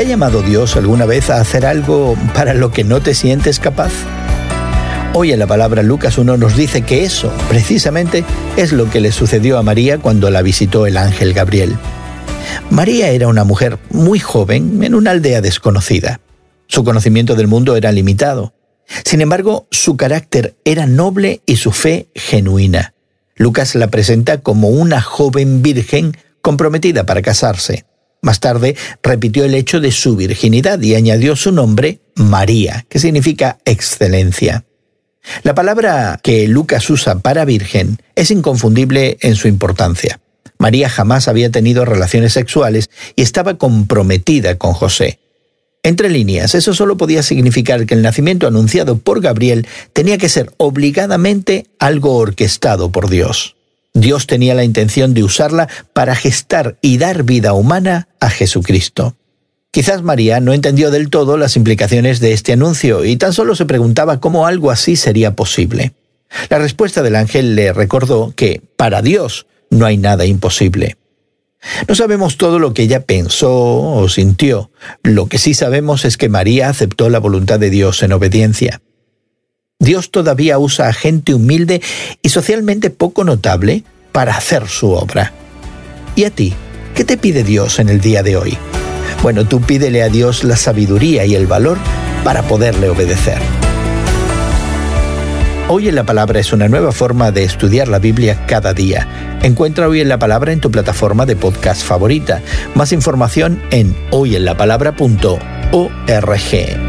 ha llamado Dios alguna vez a hacer algo para lo que no te sientes capaz? Hoy en la palabra Lucas 1 nos dice que eso, precisamente, es lo que le sucedió a María cuando la visitó el ángel Gabriel. María era una mujer muy joven en una aldea desconocida. Su conocimiento del mundo era limitado. Sin embargo, su carácter era noble y su fe genuina. Lucas la presenta como una joven virgen comprometida para casarse. Más tarde repitió el hecho de su virginidad y añadió su nombre María, que significa excelencia. La palabra que Lucas usa para virgen es inconfundible en su importancia. María jamás había tenido relaciones sexuales y estaba comprometida con José. Entre líneas, eso solo podía significar que el nacimiento anunciado por Gabriel tenía que ser obligadamente algo orquestado por Dios. Dios tenía la intención de usarla para gestar y dar vida humana a Jesucristo. Quizás María no entendió del todo las implicaciones de este anuncio y tan solo se preguntaba cómo algo así sería posible. La respuesta del ángel le recordó que, para Dios, no hay nada imposible. No sabemos todo lo que ella pensó o sintió. Lo que sí sabemos es que María aceptó la voluntad de Dios en obediencia. Dios todavía usa a gente humilde y socialmente poco notable para hacer su obra. ¿Y a ti? ¿Qué te pide Dios en el día de hoy? Bueno, tú pídele a Dios la sabiduría y el valor para poderle obedecer. Hoy en la Palabra es una nueva forma de estudiar la Biblia cada día. Encuentra Hoy en la Palabra en tu plataforma de podcast favorita. Más información en hoyenlapalabra.org.